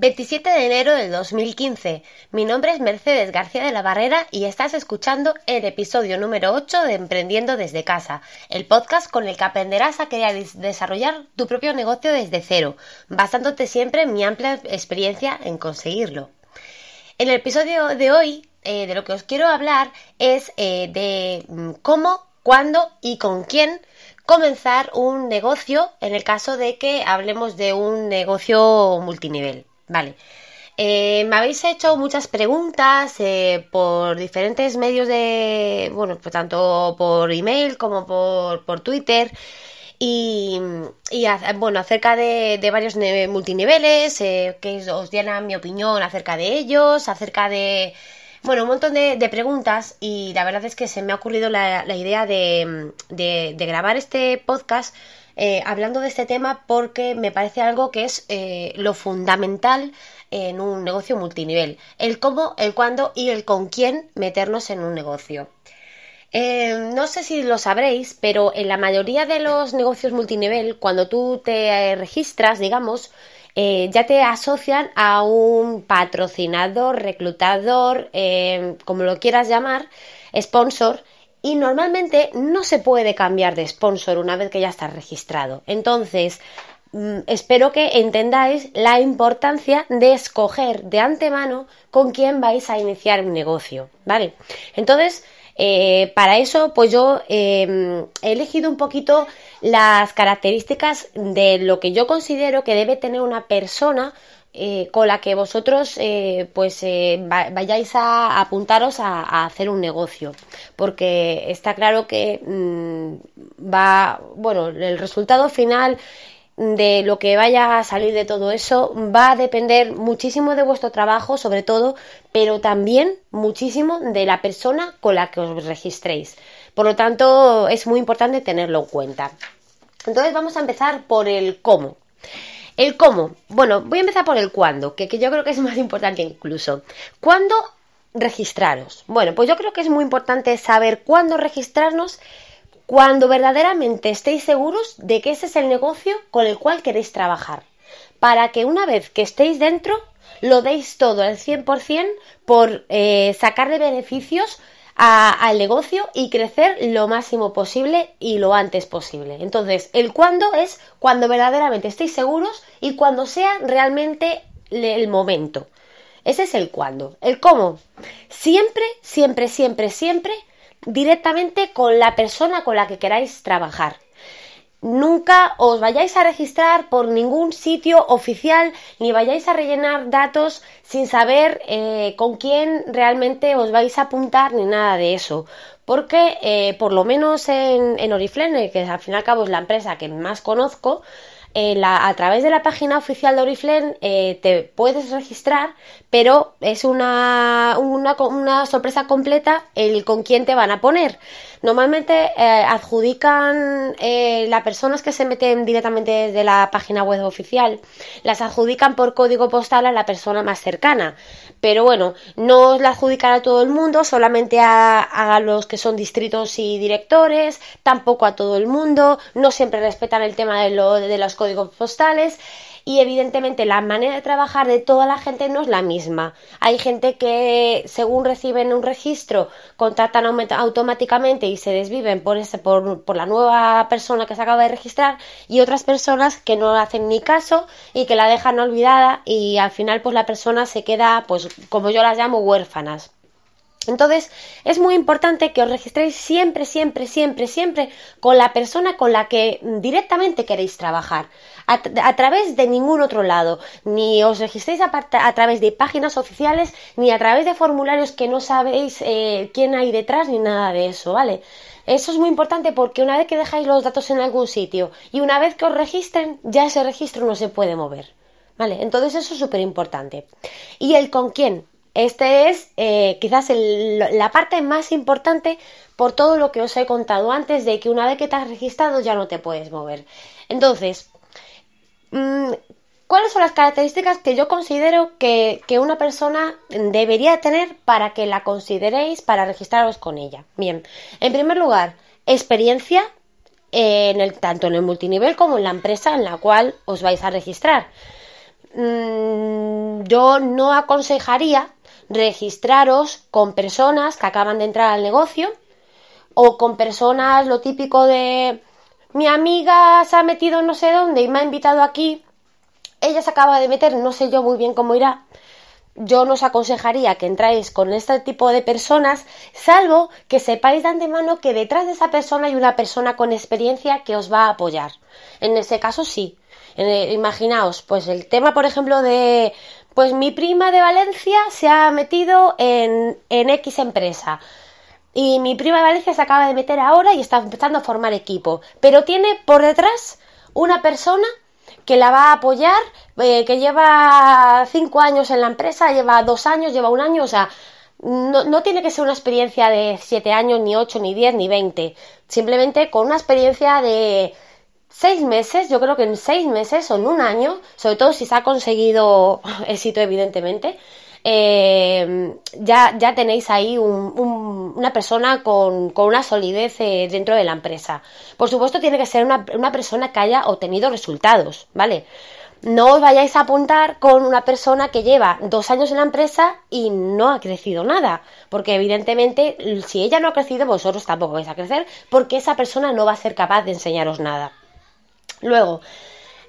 27 de enero del 2015. Mi nombre es Mercedes García de la Barrera y estás escuchando el episodio número 8 de Emprendiendo desde casa, el podcast con el que aprenderás a crear y desarrollar tu propio negocio desde cero, basándote siempre en mi amplia experiencia en conseguirlo. En el episodio de hoy, eh, de lo que os quiero hablar es eh, de mm, cómo, cuándo y con quién comenzar un negocio en el caso de que hablemos de un negocio multinivel. Vale. Eh, me habéis hecho muchas preguntas eh, por diferentes medios de, bueno, pues tanto por email como por, por Twitter y, bueno, acerca de, varios multiniveles, eh, que os dieran mi opinión acerca de ellos, acerca de, bueno, un montón de, preguntas y la verdad es que se me ha ocurrido la, idea de, de, grabar este podcast eh, hablando de este tema porque me parece algo que es eh, lo fundamental en un negocio multinivel. El cómo, el cuándo y el con quién meternos en un negocio. Eh, no sé si lo sabréis, pero en la mayoría de los negocios multinivel, cuando tú te registras, digamos, ya te asocian a un patrocinador, reclutador, como lo quieras llamar, sponsor, y normalmente no se puede cambiar de sponsor una vez que ya está registrado. Entonces, mm, espero que entendáis la importancia de escoger de antemano con quién vais a iniciar un negocio, ¿vale? Entonces, eh, para eso, pues yo em, he elegido un poquito las características de lo que yo considero que debe tener una persona eh, con la que vosotros eh, pues eh, vayáis a apuntaros a, hacer un negocio. Porque está claro que mm, va bueno el resultado final de lo que vaya a salir de todo eso va a depender muchísimo de vuestro trabajo sobre todo pero también muchísimo de la persona con la que os registréis. Por lo tanto es muy importante tenerlo en cuenta. Entonces vamos a empezar por el cómo el cómo. Bueno, voy a empezar por el cuándo, que, yo creo que es más importante incluso. ¿Cuándo registraros? Bueno, pues yo creo que es muy importante saber cuándo registrarnos cuando verdaderamente estéis seguros de que ese es el negocio con el cual queréis trabajar. Para que una vez que estéis dentro, lo deis todo al 100% por eh, sacar de beneficios al negocio y crecer lo máximo posible y lo antes posible. Entonces, el cuándo es cuando verdaderamente estéis seguros y cuando sea realmente el momento. Ese es el cuándo. El cómo. Siempre, siempre, siempre, siempre directamente con la persona con la que queráis trabajar nunca os vayáis a registrar por ningún sitio oficial ni vayáis a rellenar datos sin saber eh, con quién realmente os vais a apuntar ni nada de eso. Porque eh, por lo menos en, en Oriflame, que al fin y al cabo es la empresa que más conozco, a través de la página oficial de Oriflame eh, te puedes registrar, pero es una, una, sorpresa completa el con quién te van a poner. Normalmente eh, adjudican eh, las personas que se meten directamente desde la página web oficial, las adjudican por código postal a la persona más cercana. Pero bueno, no la adjudican a todo el mundo, solamente a, a los que son distritos y directores, tampoco a todo el mundo, no siempre respetan el tema de, lo, de los códigos postales y evidentemente la manera de trabajar de toda la gente no es la misma. Hay gente que según reciben un registro contactan automáticamente y se desviven por, ese, por, por la nueva persona que se acaba de registrar y otras personas que no hacen ni caso y que la dejan olvidada y al final pues la persona se queda pues como yo las llamo huérfanas. Entonces, es muy importante que os registréis siempre, siempre, siempre, siempre con la persona con la que directamente queréis trabajar, a, través de ningún otro lado. Ni os registréis a, través de páginas oficiales, ni a través de formularios que no sabéis eh, quién hay detrás, ni nada de eso, ¿vale? Eso es muy importante porque una vez que dejáis los datos en algún sitio y una vez que os registren, ya ese registro no se puede mover. ¿Vale? Entonces eso es súper importante. ¿Y el con quién? Este es eh, quizás la parte más importante por todo lo que os he contado antes de que una vez que te has registrado ya no te puedes mover. Entonces, mm, ¿cuáles son las características que yo considero que, una persona debería tener para que la consideréis para registraros con ella? Bien, en primer lugar, experiencia en el, tanto en el multinivel como en la empresa en la cual os vais a registrar. mm, yo no aconsejaría registraros con personas que acaban de entrar al negocio o con personas lo típico de mi amiga se ha metido no sé dónde y me ha invitado aquí, ella se acaba de meter, no sé yo muy bien cómo irá. Yo no os aconsejaría que entráis con este tipo de personas, salvo que sepáis de antemano que detrás de esa persona hay una persona con experiencia que os va a apoyar. En ese caso sí. imaginaos, pues el tema, por ejemplo, de pues mi prima de Valencia se ha metido en, en X empresa. Y mi prima de Valencia se acaba de meter ahora y está empezando a formar equipo. Pero tiene por detrás una persona que la va a apoyar, eh, que lleva cinco años en la empresa, lleva dos años, lleva un año, o sea, no, no, tiene que ser una experiencia de siete años, ni ocho, ni diez, ni veinte. Simplemente con una experiencia de seis meses, yo creo que en seis meses o en un año, sobre todo si se ha conseguido éxito, evidentemente, eh, ya, ya tenéis ahí una persona con, una solidez eh, dentro de la empresa. Por supuesto, tiene que ser una, una persona que haya obtenido resultados, ¿vale? no os vayáis a apuntar con una persona que lleva dos años en la empresa y no ha crecido nada, porque evidentemente si ella no ha crecido, vosotros tampoco vais a crecer, porque esa persona no va a ser capaz de enseñaros nada. Luego,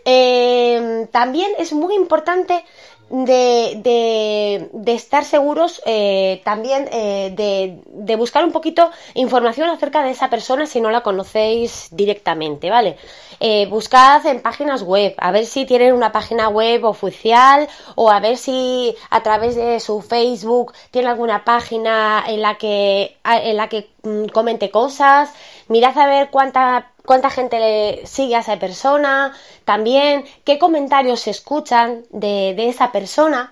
eh, también es muy importante de, de, estar seguros eh, también eh, de, de, buscar un poquito información acerca de esa persona si no la conocéis directamente, ¿vale? Eh, buscad en páginas web, a ver si tienen una página web oficial o a ver si a través de su Facebook tiene alguna página en la que, en la que mm, comente cosas, mirad a ver cuánta cuánta gente le sigue a esa persona, también qué comentarios se escuchan de, esa persona.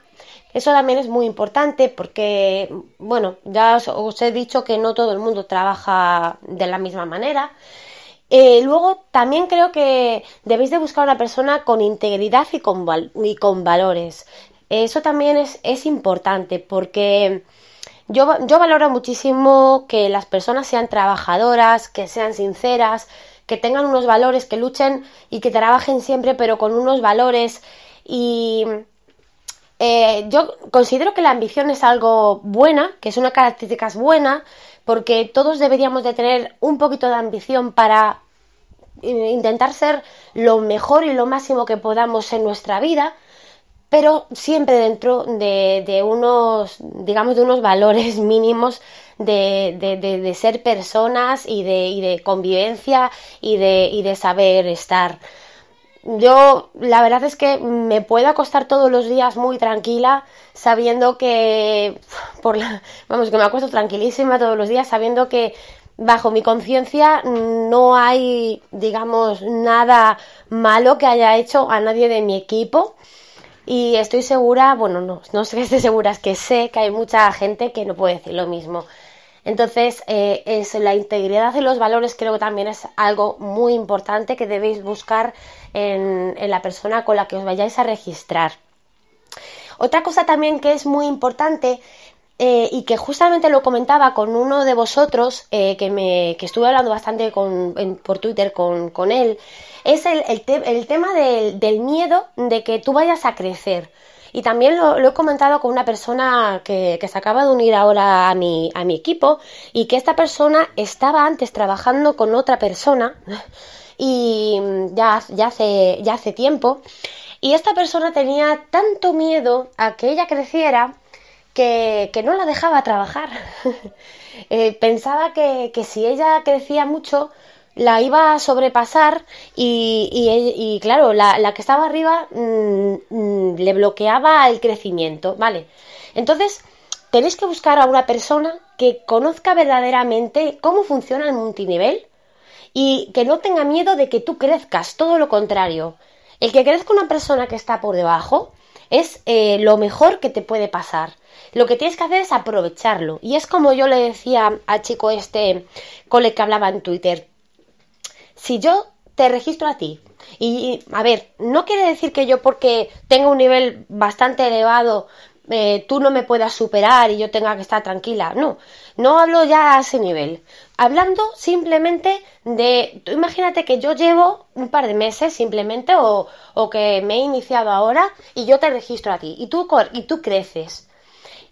Eso también es muy importante porque, bueno, ya os, he dicho que no todo el mundo trabaja de la misma manera. Eh, luego, también creo que debéis de buscar una persona con integridad y con, valores. Eso también es, importante porque yo valoro muchísimo que las personas sean trabajadoras, que sean sinceras, que tengan unos valores, que luchen y que trabajen siempre, pero con unos valores. Y eh, yo considero que la ambición es algo buena, que es una característica buena, porque todos deberíamos de tener un poquito de ambición para eh, intentar ser lo mejor y lo máximo que podamos en nuestra vida, pero siempre dentro de, de unos, digamos, de unos valores mínimos de, de, de, ser personas y de, y de convivencia y de, y de saber estar. Yo la verdad es que me puedo acostar todos los días muy tranquila sabiendo que por la, vamos que me acuesto tranquilísima todos los días sabiendo que bajo mi conciencia no hay digamos nada malo que haya hecho a nadie de mi equipo y estoy segura, bueno, no, no sé que esté segura, es que sé que hay mucha gente que no puede decir lo mismo. Entonces, eh, es la integridad y los valores creo que también es algo muy importante que debéis buscar en, la persona con la que os vayáis a registrar. Otra cosa también que es muy importante eh, y que justamente lo comentaba con uno de vosotros, eh, que, me, que estuve hablando bastante por Twitter con, él, es el, el, tema del, miedo de que tú vayas a crecer. Y también lo, he comentado con una persona que, se acaba de unir ahora a mi, a mi equipo y que esta persona estaba antes trabajando con otra persona y ya, ya, hace, ya hace tiempo. Y esta persona tenía tanto miedo a que ella creciera que, no la dejaba trabajar. Eh, pensaba que, que si ella crecía mucho, la iba a sobrepasar y, claro, la, que estaba arriba mm, mm, le bloqueaba el crecimiento, ¿vale? Entonces, tenéis que buscar a una persona que conozca verdaderamente cómo funciona el multinivel y que no tenga miedo de que tú crezcas, todo lo contrario. El que crezca una persona que está por debajo es eh, lo mejor que te puede pasar. Lo que tienes que hacer es aprovecharlo. Y es como yo le decía al chico este cole que hablaba en Twitter si yo te registro a ti, y a ver, no quiere decir que yo porque tengo un nivel bastante elevado, eh, tú no me puedas superar y yo tenga que estar tranquila, no, no hablo ya a ese nivel. hablando simplemente de, imagínate que yo llevo un par de meses simplemente o, o, que me he iniciado ahora y yo te registro a ti y tú, y tú creces.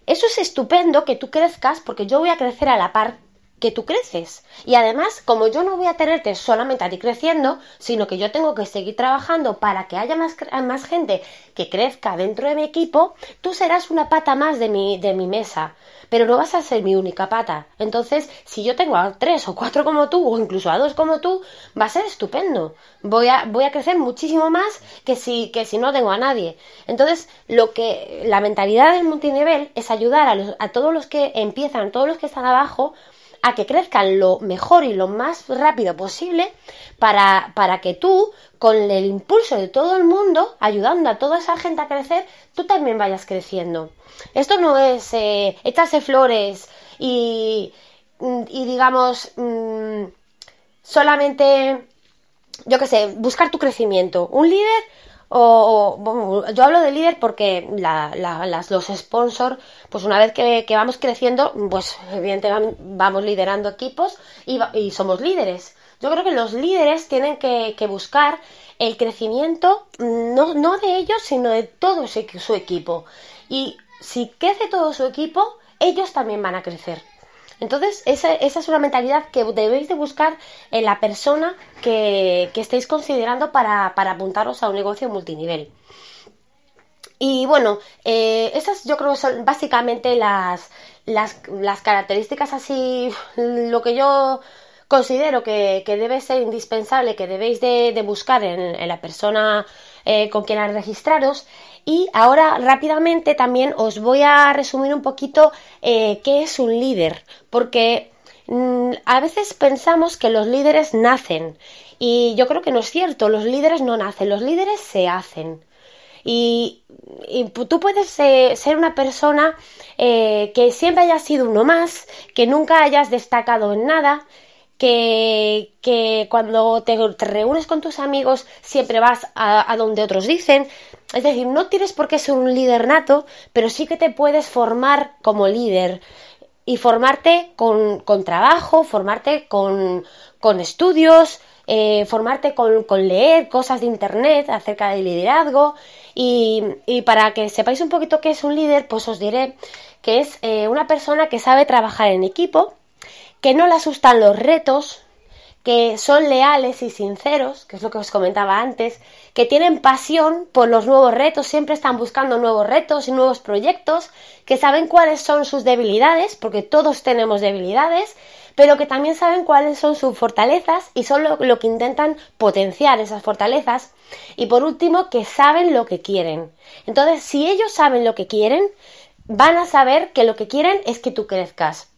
Eso es estupendo que tú crezcas porque yo voy a crecer a la par que tú creces. Y además, como yo no voy a tenerte solamente a ti creciendo, sino que yo tengo que seguir trabajando para que haya más, más gente que crezca dentro de mi equipo, tú serás una pata más de mi, de mi mesa. Pero no vas a ser mi única pata. Entonces, si yo tengo a tres o cuatro como tú, o incluso a dos como tú, va a ser estupendo. Voy a, voy a crecer muchísimo más que si, que si no tengo a nadie. Entonces, lo que, la mentalidad del multinivel es ayudar a, a todos los que empiezan, todos los que están abajo, a que crezcan lo mejor y lo más rápido posible para, para que tú, con el impulso de todo el mundo, ayudando a toda esa gente a crecer, tú también vayas creciendo. Esto no es eh, echarse flores y, y digamos, mmm, solamente, yo qué sé, buscar tu crecimiento. Un líder o, yo hablo de líder porque los sponsors, pues una vez que, vamos creciendo, pues evidentemente vamos liderando equipos y, somos líderes. Yo creo que los líderes tienen que, buscar el crecimiento no, no, de ellos, sino de todo su equipo. Y si crece todo su equipo, ellos también van a crecer. Entonces, esa, es una mentalidad que debéis de buscar en la persona que, estéis considerando para, apuntaros a un negocio multinivel. Y bueno, eh, esas yo creo que son básicamente las, las, características así, lo que yo considero que, debe ser indispensable, que debéis de, buscar en, la persona eh, con quien registraros. Y ahora rápidamente también os voy a resumir un poquito eh, qué es un líder, porque mm, a veces pensamos que los líderes nacen y yo creo que no es cierto, los líderes no nacen, los líderes se hacen. Y, tú puedes eh, ser una persona que siempre haya sido uno más, que nunca hayas destacado en nada, que, cuando te, reúnes con tus amigos siempre vas a, donde otros dicen. Es decir, no tienes por qué ser un líder nato, pero sí que te puedes formar como líder y formarte con, con trabajo, formarte con, con estudios, eh, formarte con, con, leer cosas de internet acerca del liderazgo y, y, para que sepáis un poquito qué es un líder, pues os diré que es eh, una persona que sabe trabajar en equipo, que no le asustan los retos, que son leales y sinceros, que es lo que os comentaba antes, que tienen pasión por los nuevos retos, siempre están buscando nuevos retos y nuevos proyectos, que saben cuáles son sus debilidades, porque todos tenemos debilidades, pero que también saben cuáles son sus fortalezas y son lo, lo que intentan potenciar esas fortalezas. Y por último, que saben lo que quieren. Entonces, si ellos saben lo que quieren, van a saber que lo que quieren es que tú crezcas.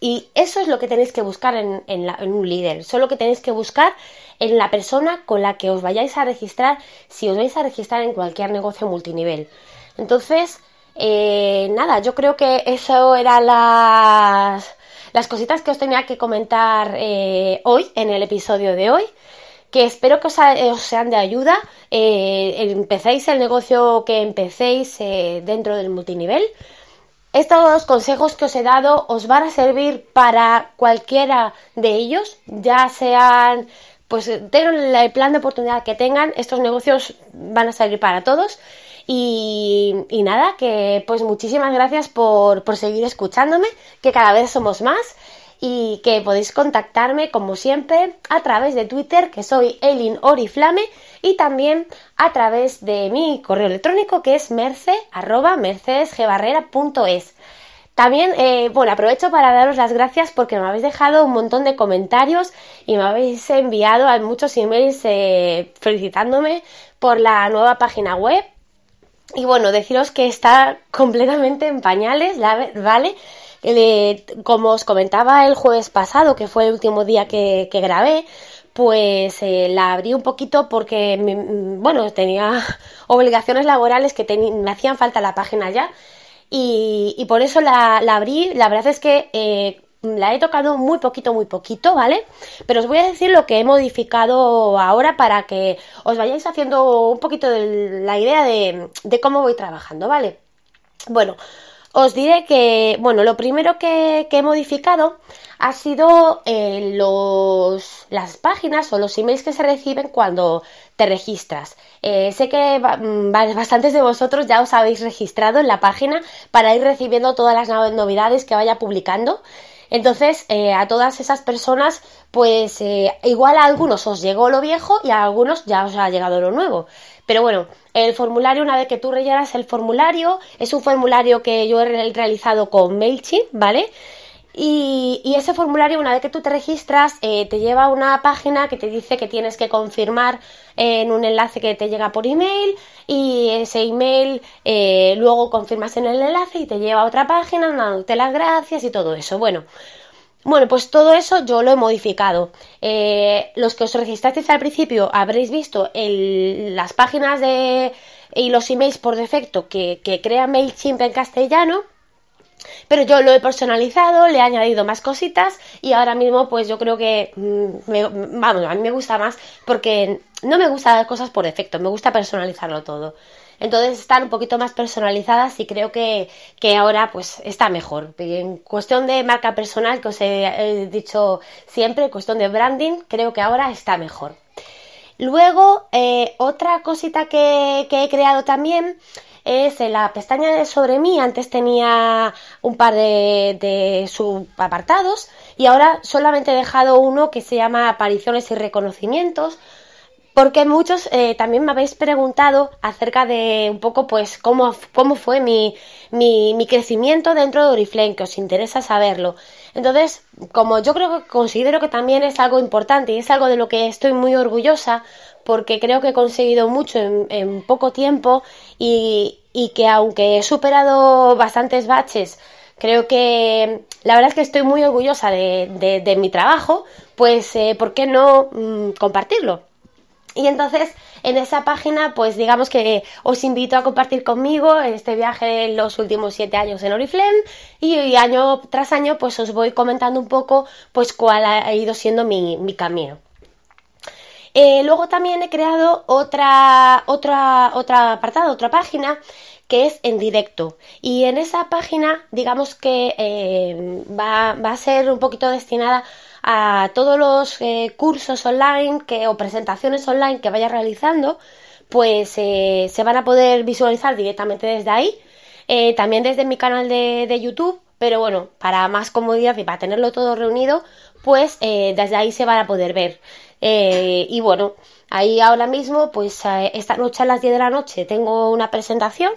Y eso es lo que tenéis que buscar en, un líder. Eso es lo que tenéis que buscar en la persona con la que os vayáis a registrar si os vais a registrar en cualquier negocio multinivel. Entonces, eh, nada, yo creo que eso eran las, las cositas que os tenía que comentar eh, hoy, en el episodio de hoy que espero que os, sean de ayuda. Eh, empecéis el negocio que empecéis dentro del multinivel. Estos consejos que os he dado os van a servir para cualquiera de ellos, ya sean, pues tengan el plan de oportunidad que tengan, estos negocios van a servir para todos. Y, nada, que pues muchísimas gracias por, por seguir escuchándome, que cada vez somos más y que podéis contactarme como siempre a través de Twitter que soy Elin Oriflame y también a través de mi correo electrónico que es merce. También, eh, bueno, aprovecho para daros las gracias porque me habéis dejado un montón de comentarios y me habéis enviado muchos emails eh, felicitándome por la nueva página web. Y bueno, deciros que está completamente en pañales, ¿vale? Como os comentaba el jueves pasado, que fue el último día que, grabé, pues eh, la abrí un poquito porque, mm, bueno, tenía obligaciones laborales que me hacían falta la página ya y, por eso la, abrí. La verdad es que eh, la he tocado muy poquito, muy poquito, ¿vale? Pero os voy a decir lo que he modificado ahora para que os vayáis haciendo un poquito de la idea de, de cómo voy trabajando, ¿vale? Bueno, os diré que, bueno, lo primero que, he modificado ha sido eh, los, las páginas o los emails que se reciben cuando te registras. Eh, sé que mm, bastantes de vosotros ya os habéis registrado en la página para ir recibiendo todas las novedades que vaya publicando. Entonces, eh, a todas esas personas, pues igual a algunos os llegó lo viejo y a algunos ya os ha llegado lo nuevo. Pero bueno, el formulario, una vez que tú rellenas el formulario, es un formulario que yo he realizado con MailChimp, ¿vale? Y, ese formulario, una vez que tú te registras, eh, te lleva a una página que te dice que tienes que confirmar en un enlace que te llega por email y ese email eh, luego confirmas en el enlace y te lleva a otra página dándote las gracias y todo eso. Bueno, bueno, pues todo eso yo lo he modificado. Eh, los que os registrasteis al principio habréis visto las páginas de, y los emails por defecto que, que crea MailChimp en castellano. Pero yo lo he personalizado, le he añadido más cositas y ahora mismo pues yo creo que, mm, vamos, a mí me gusta más porque no me gusta dar cosas por defecto, me gusta personalizarlo todo. Entonces están un poquito más personalizadas y creo que, ahora pues está mejor. En cuestión de marca personal, que os he, dicho siempre, en cuestión de branding, creo que ahora está mejor. Luego, eh, otra cosita que, he creado también es en la pestaña de sobre mí. Antes tenía un par de, de subapartados y ahora solamente he dejado uno que se llama apariciones y reconocimientos porque muchos eh, también me habéis preguntado acerca de un poco pues cómo, cómo fue mi, mi, mi, crecimiento dentro de Oriflame, que os interesa saberlo. Entonces, como yo creo que considero que también es algo importante y es algo de lo que estoy muy orgullosa, porque creo que he conseguido mucho en, poco tiempo y, y, que aunque he superado bastantes baches, creo que la verdad es que estoy muy orgullosa de, de, mi trabajo, pues eh, ¿por qué no mm, compartirlo? Y entonces en esa página pues digamos que os invito a compartir conmigo este viaje en los últimos siete años en Oriflame y, año tras año pues os voy comentando un poco pues cuál ha ido siendo mi, camino. Eh, luego también he creado otra, otra, otra apartado, otra página que es en directo. Y en esa página, digamos que eh, va, va, a ser un poquito destinada a todos los eh, cursos online que, o presentaciones online que vaya realizando, pues eh, se van a poder visualizar directamente desde ahí, también desde mi canal de, YouTube, pero bueno, para más comodidad y para tenerlo todo reunido, pues desde ahí se van a poder ver. y bueno, ahí ahora mismo, pues esta noche a las 10 de la noche tengo una presentación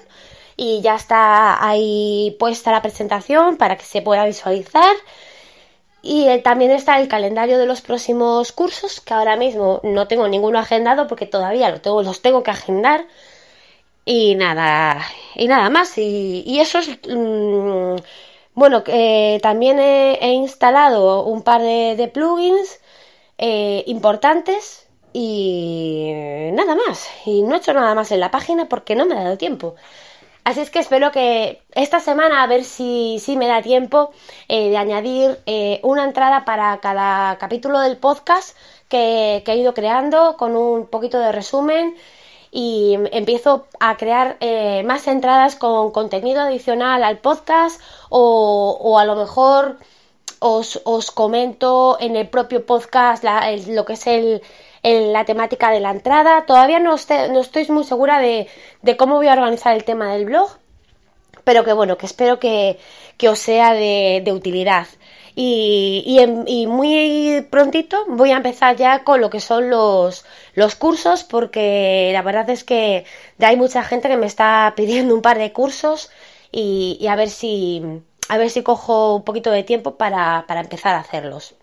y ya está ahí puesta la presentación para que se pueda visualizar. Y eh, también está el calendario de los próximos cursos, que ahora mismo no tengo ninguno agendado porque todavía lo tengo, los tengo que agendar. Y nada, y nada más. Y, eso es. Mm, bueno, eh, también he, instalado un par de, plugins eh, importantes y nada más. Y no he hecho nada más en la página porque no me ha dado tiempo. Así es que espero que esta semana a ver si, si me da tiempo eh, de añadir eh, una entrada para cada capítulo del podcast que, he ido creando con un poquito de resumen y empiezo a crear eh, más entradas con contenido adicional al podcast o, o a lo mejor os, os, comento en el propio podcast lo que es el, la temática de la entrada. Todavía no, no estoy muy segura de, cómo voy a organizar el tema del blog, pero que bueno, que espero que, os sea de, utilidad. Y, muy prontito voy a empezar ya con lo que son los, los cursos porque la verdad es que ya hay mucha gente que me está pidiendo un par de cursos y, a ver si a ver si cojo un poquito de tiempo para, empezar a hacerlos.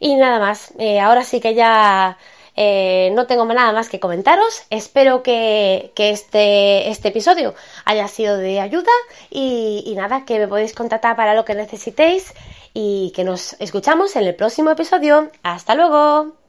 Y nada más, eh, ahora sí que ya eh, no tengo nada más que comentaros. Espero que, este, este, episodio haya sido de ayuda y, y nada, que me podéis contactar para lo que necesitéis y que nos escuchamos en el próximo episodio. Hasta luego.